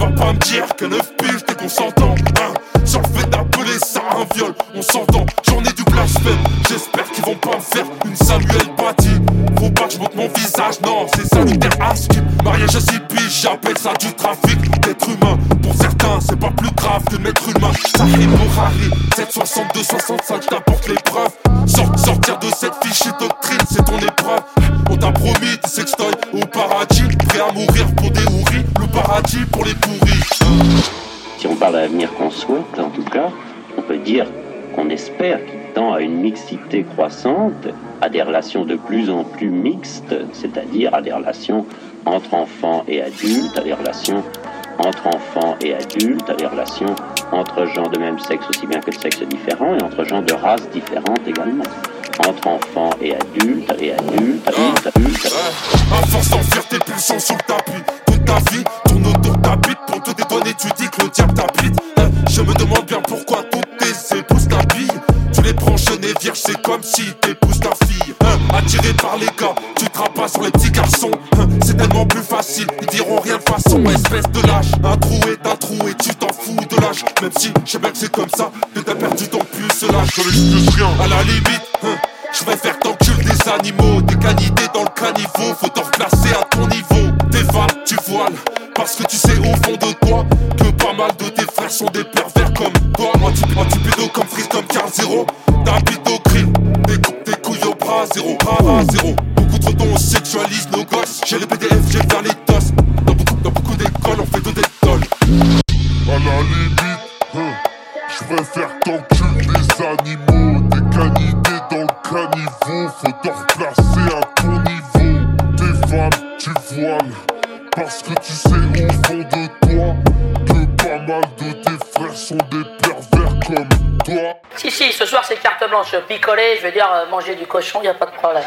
vas pas me dire que 9 piges t'es consentant, hein. Sur le fait d'appeler ça un viol, on s'entend, j'en ai du blasphème. J'espère qu'ils vont pas me faire une Samuel Paty. Faut pas que je monte mon visage, non, c'est salutaire à Mariage à 6 piges, j'appelle ça du trafic d'être humain. Pour certains, c'est pas plus grave que de mettre humain. Sahib Harry, 762, 65, t'apporte les preuves. Sort, sortir de cette fichue doctrine, c'est ton épreuve. On t'a promis des sextoys au paradis, prêt Parle d'avenir qu'on souhaite, en tout cas, on peut dire qu'on espère qu'il tend à une mixité croissante, à des relations de plus en plus mixtes, c'est-à-dire à des relations entre enfants et adultes, à des relations entre enfants et adultes, à des relations entre gens de même sexe aussi bien que de sexe différent et entre gens de races différentes également. Entre enfants et adultes, et adultes, adultes, adultes. À force tes pulsions sous le tapis, Et vierges, c'est comme si t'épouses ta fille. Hein, attiré par les gars, tu te pas sur les petits garçons. Hein, c'est tellement plus facile, ils diront rien de façon, espèce de lâche. Un trou est un trou et tu t'en fous de l'âge. Même si je sais bien que c'est comme ça, que t'as perdu ton pucelage. Je n'excuse rien, à la limite. Hein, je vais faire t'enculer des animaux, des canidés dans le caniveau. Faut t'en replacer à ton niveau. Dévale, tu voiles, parce que tu sais au fond de toi que pas mal de tes frères sont des pervers comme toi. Anti-pédo comme Freeze, comme Carl Zero. Au crime, des, tes couilles au bras zéro, bras zéro. Beaucoup trop tôt on sexualise nos gosses. J'ai les PDF, j'ai vers les tosses. Dans beaucoup, dans beaucoup d'écoles, on fait de d'étoiles. À la limite, hein, je préfère t'enculer des animaux, des canidés dans le caniveau. Faut te replacer à ton niveau. Tes femmes, tu voiles. Parce que tu sais au fond de toi que pas mal de tes frères sont des Si, si, ce soir c'est carte blanche. Picoler, je veux dire, euh, manger du cochon, y a pas de problème.